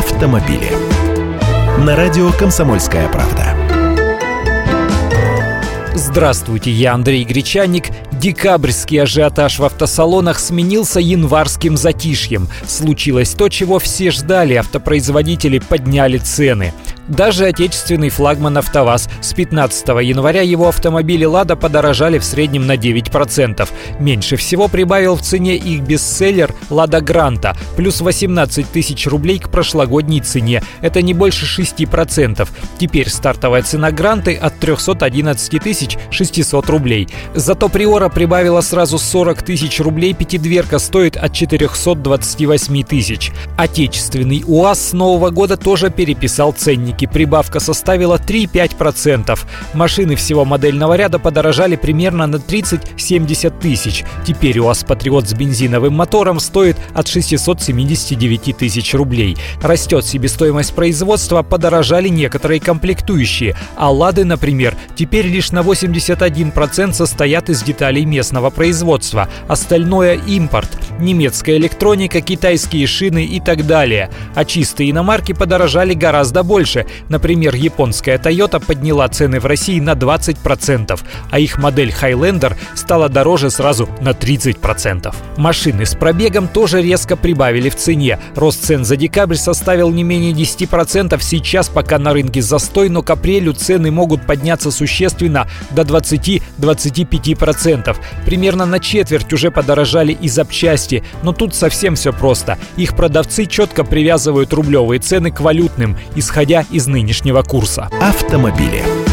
автомобили. На радио «Комсомольская правда». Здравствуйте, я Андрей Гречаник. Декабрьский ажиотаж в автосалонах сменился январским затишьем. Случилось то, чего все ждали, автопроизводители подняли цены. Даже отечественный флагман «АвтоВАЗ» с 15 января его автомобили «Лада» подорожали в среднем на 9%. Меньше всего прибавил в цене их бестселлер «Лада Гранта» плюс 18 тысяч рублей к прошлогодней цене. Это не больше 6%. Теперь стартовая цена Гранты от 311 тысяч 600 рублей. Зато Приора прибавила сразу 40 тысяч рублей, пятидверка стоит от 428 тысяч. Отечественный УАЗ с нового года тоже переписал ценники рынке прибавка составила 3-5%. Машины всего модельного ряда подорожали примерно на 30-70 тысяч. Теперь УАЗ Патриот с бензиновым мотором стоит от 679 тысяч рублей. Растет себестоимость производства, подорожали некоторые комплектующие. А «Лады», например, теперь лишь на 81% состоят из деталей местного производства. Остальное – импорт. Немецкая электроника, китайские шины и так далее. А чистые иномарки подорожали гораздо больше. Например, японская Toyota подняла цены в России на 20%, а их модель Highlander стала дороже сразу на 30%. Машины с пробегом тоже резко прибавили в цене. Рост цен за декабрь составил не менее 10%. Сейчас пока на рынке застой, но к апрелю цены могут подняться существенно до 20-25%. Примерно на четверть уже подорожали и запчасти, но тут совсем все просто. Их продавцы четко привязывают рублевые цены к валютным, исходя из нынешнего курса. Автомобили.